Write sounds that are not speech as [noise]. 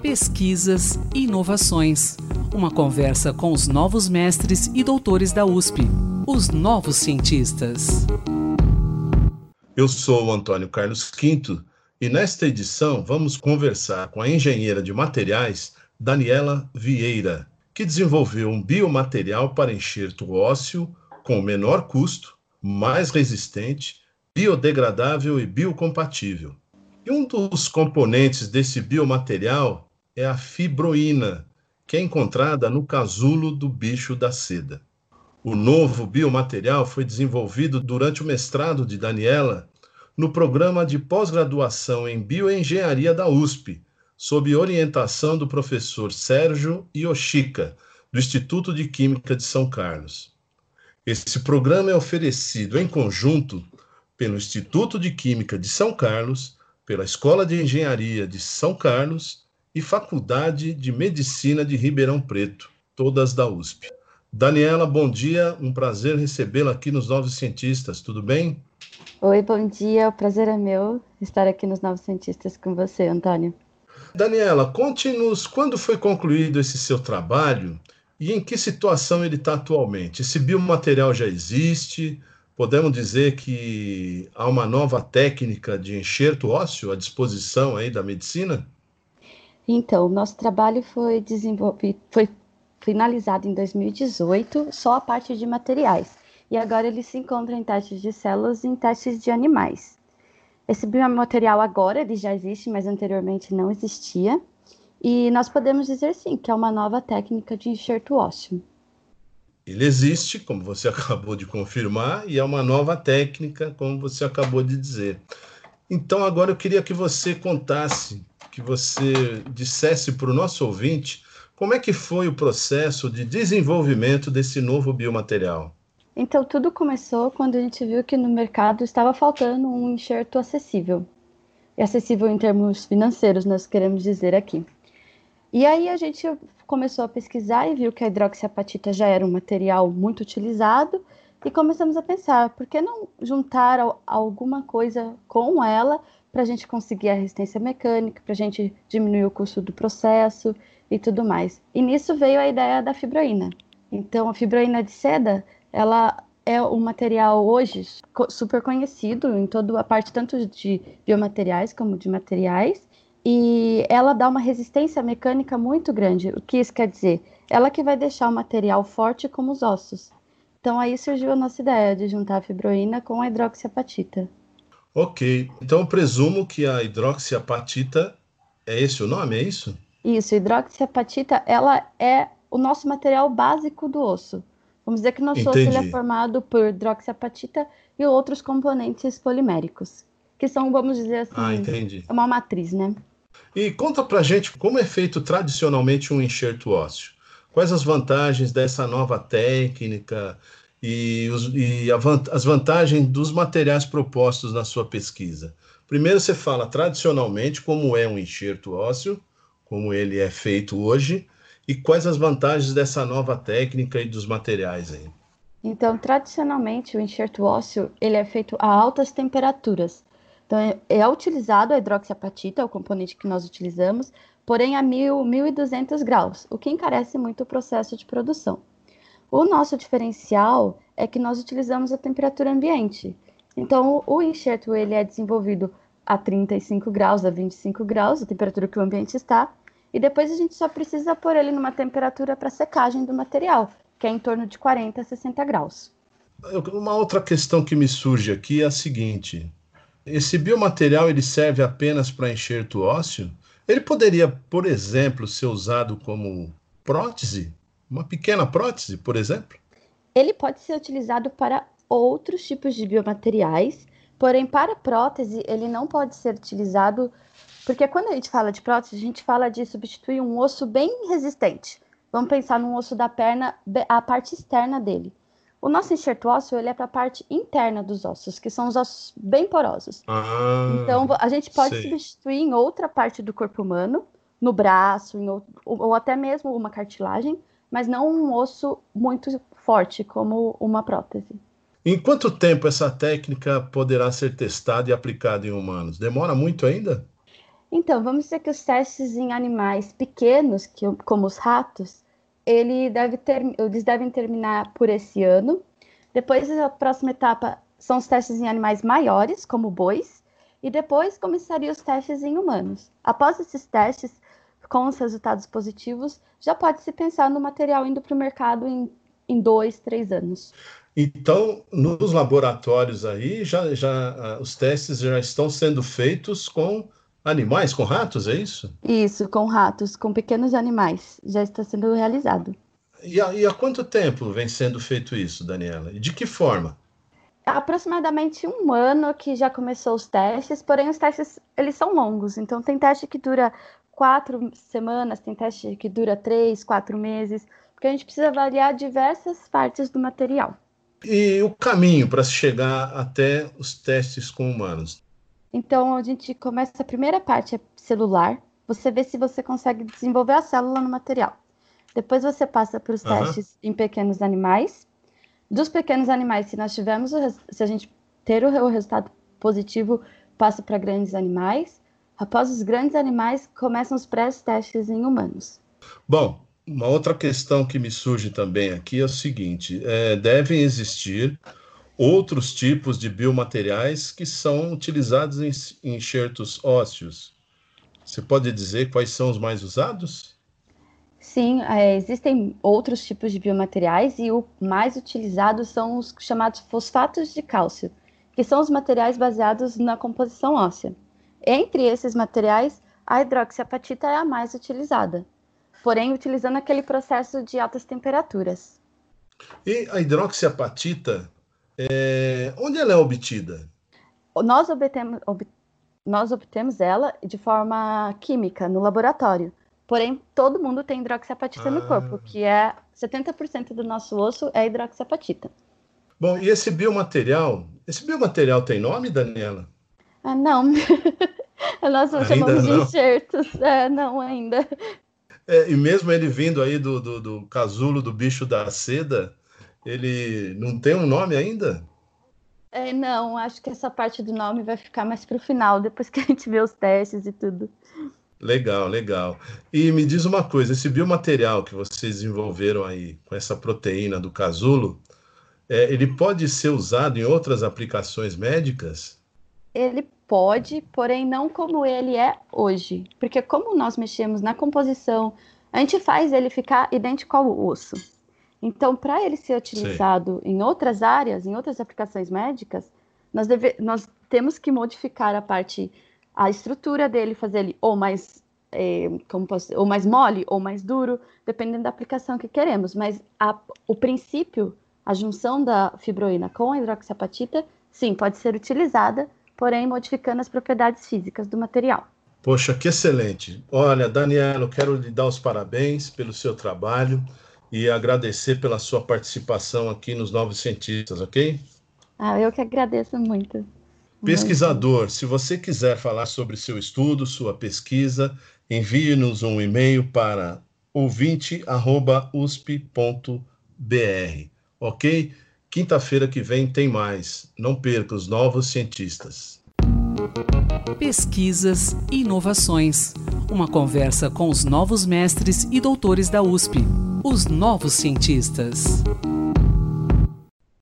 Pesquisas e inovações. Uma conversa com os novos mestres e doutores da USP, os novos cientistas. Eu sou o Antônio Carlos Quinto e nesta edição vamos conversar com a engenheira de materiais Daniela Vieira, que desenvolveu um biomaterial para enxerto ósseo com menor custo, mais resistente, biodegradável e biocompatível. E um dos componentes desse biomaterial é a fibroína, que é encontrada no casulo do bicho da seda. O novo biomaterial foi desenvolvido durante o mestrado de Daniela no programa de pós-graduação em bioengenharia da USP, sob orientação do professor Sérgio Yoshika, do Instituto de Química de São Carlos. Esse programa é oferecido em conjunto pelo Instituto de Química de São Carlos, pela Escola de Engenharia de São Carlos e Faculdade de Medicina de Ribeirão Preto, todas da USP. Daniela, bom dia, um prazer recebê-la aqui nos Novos Cientistas, tudo bem? Oi, bom dia, o prazer é meu estar aqui nos Novos Cientistas com você, Antônio. Daniela, conte-nos quando foi concluído esse seu trabalho e em que situação ele está atualmente. Esse biomaterial já existe? Podemos dizer que há uma nova técnica de enxerto ósseo à disposição aí da medicina? Então, nosso trabalho foi desenvolvido, foi finalizado em 2018, só a parte de materiais. E agora ele se encontra em testes de células e em testes de animais. Esse biomaterial agora ele já existe, mas anteriormente não existia. E nós podemos dizer sim que é uma nova técnica de enxerto ósseo. Ele existe, como você [laughs] acabou de confirmar, e é uma nova técnica, como você acabou de dizer. Então, agora eu queria que você contasse, que você dissesse para o nosso ouvinte como é que foi o processo de desenvolvimento desse novo biomaterial. Então, tudo começou quando a gente viu que no mercado estava faltando um enxerto acessível. E acessível em termos financeiros, nós queremos dizer aqui. E aí a gente começou a pesquisar e viu que a hidroxiapatita já era um material muito utilizado e começamos a pensar, por que não juntar alguma coisa com ela para a gente conseguir a resistência mecânica, para a gente diminuir o custo do processo e tudo mais. E nisso veio a ideia da fibroína. Então, a fibroína de seda ela é um material hoje super conhecido em toda a parte tanto de biomateriais como de materiais e ela dá uma resistência mecânica muito grande. O que isso quer dizer? Ela que vai deixar o material forte como os ossos. Então aí surgiu a nossa ideia de juntar a fibroína com a hidroxiapatita. Ok, então presumo que a hidroxiapatita é esse o nome, é isso? Isso, hidroxiapatita, ela é o nosso material básico do osso. Vamos dizer que nosso osso é formado por hidroxiapatita e outros componentes poliméricos, que são, vamos dizer assim, ah, entendi. uma matriz, né? E conta pra gente como é feito tradicionalmente um enxerto ósseo. Quais as vantagens dessa nova técnica e, os, e as vantagens dos materiais propostos na sua pesquisa? Primeiro você fala tradicionalmente como é um enxerto ósseo, como ele é feito hoje, e quais as vantagens dessa nova técnica e dos materiais aí? Então, tradicionalmente, o enxerto ósseo ele é feito a altas temperaturas. Então, é, é utilizado a hidroxiapatita, o componente que nós utilizamos, porém a 1000, 1200 graus, o que encarece muito o processo de produção. O nosso diferencial é que nós utilizamos a temperatura ambiente. Então, o enxerto ele é desenvolvido a 35 graus, a 25 graus, a temperatura que o ambiente está, e depois a gente só precisa pôr ele numa temperatura para secagem do material, que é em torno de 40 a 60 graus. Uma outra questão que me surge aqui é a seguinte: esse biomaterial ele serve apenas para enxerto ósseo? Ele poderia, por exemplo, ser usado como prótese? Uma pequena prótese, por exemplo? Ele pode ser utilizado para outros tipos de biomateriais, porém, para prótese, ele não pode ser utilizado porque quando a gente fala de prótese, a gente fala de substituir um osso bem resistente. Vamos pensar num osso da perna, a parte externa dele. O nosso enxerto ósseo ele é para a parte interna dos ossos, que são os ossos bem porosos. Ah, então a gente pode sei. substituir em outra parte do corpo humano, no braço, outro, ou até mesmo uma cartilagem, mas não um osso muito forte como uma prótese. Em quanto tempo essa técnica poderá ser testada e aplicada em humanos? Demora muito ainda? Então, vamos dizer que os testes em animais pequenos, que, como os ratos, ele deve ter, eles devem terminar por esse ano. Depois, a próxima etapa são os testes em animais maiores, como bois, e depois começaria os testes em humanos. Após esses testes, com os resultados positivos, já pode se pensar no material indo para o mercado em, em dois, três anos. Então, nos laboratórios aí, já, já ah, os testes já estão sendo feitos com animais, com ratos, é isso? Isso, com ratos, com pequenos animais, já está sendo realizado. E há, e há quanto tempo vem sendo feito isso, Daniela? E de que forma? Há aproximadamente um ano que já começou os testes, porém os testes eles são longos, então tem teste que dura quatro semanas, tem teste que dura três, quatro meses, porque a gente precisa avaliar diversas partes do material. E o caminho para se chegar até os testes com humanos? Então, a gente começa a primeira parte é celular. Você vê se você consegue desenvolver a célula no material. Depois você passa para os uhum. testes em pequenos animais. Dos pequenos animais, se nós tivermos, o, se a gente ter o, o resultado positivo, passa para grandes animais. Após os grandes animais, começam os pré-testes em humanos. Bom, uma outra questão que me surge também aqui é o seguinte: é, devem existir outros tipos de biomateriais que são utilizados em enxertos ósseos. Você pode dizer quais são os mais usados? Sim, é, existem outros tipos de biomateriais e o mais utilizado são os chamados fosfatos de cálcio, que são os materiais baseados na composição óssea. Entre esses materiais, a hidroxiapatita é a mais utilizada porém utilizando aquele processo de altas temperaturas. E a hidroxiapatita, é... onde ela é obtida? Nós obtemos, ob... nós obtemos ela de forma química, no laboratório. Porém, todo mundo tem hidroxiapatita ah. no corpo, que é 70% do nosso osso é hidroxiapatita. Bom, e esse biomaterial, esse biomaterial tem nome, Daniela? Ah, não. [laughs] Nós ainda chamamos não. de enxertos. É, não, ainda. É, e mesmo ele vindo aí do, do, do casulo do bicho da seda, ele não tem um nome ainda? É, não, acho que essa parte do nome vai ficar mais para o final, depois que a gente vê os testes e tudo. Legal, legal. E me diz uma coisa, esse biomaterial que vocês desenvolveram aí com essa proteína do casulo, é, ele pode ser usado em outras aplicações médicas? Ele Pode, porém não como ele é hoje. Porque como nós mexemos na composição, a gente faz ele ficar idêntico ao osso. Então, para ele ser utilizado Sim. em outras áreas, em outras aplicações médicas, nós, deve, nós temos que modificar a parte, a estrutura dele, fazer ele ou mais, é, como posso, ou mais mole ou mais duro, dependendo da aplicação que queremos. Mas a, o princípio, a junção da fibroína com a hidroxiapatita, sim, pode ser utilizada porém modificando as propriedades físicas do material. Poxa, que excelente. Olha, Daniela, eu quero lhe dar os parabéns pelo seu trabalho e agradecer pela sua participação aqui nos Novos Cientistas, ok? Ah, eu que agradeço muito. Pesquisador, muito. se você quiser falar sobre seu estudo, sua pesquisa, envie-nos um e-mail para ouvinte.usp.br, ok? Quinta-feira que vem tem mais. Não perca os novos cientistas. Pesquisas e inovações. Uma conversa com os novos mestres e doutores da USP. Os novos cientistas.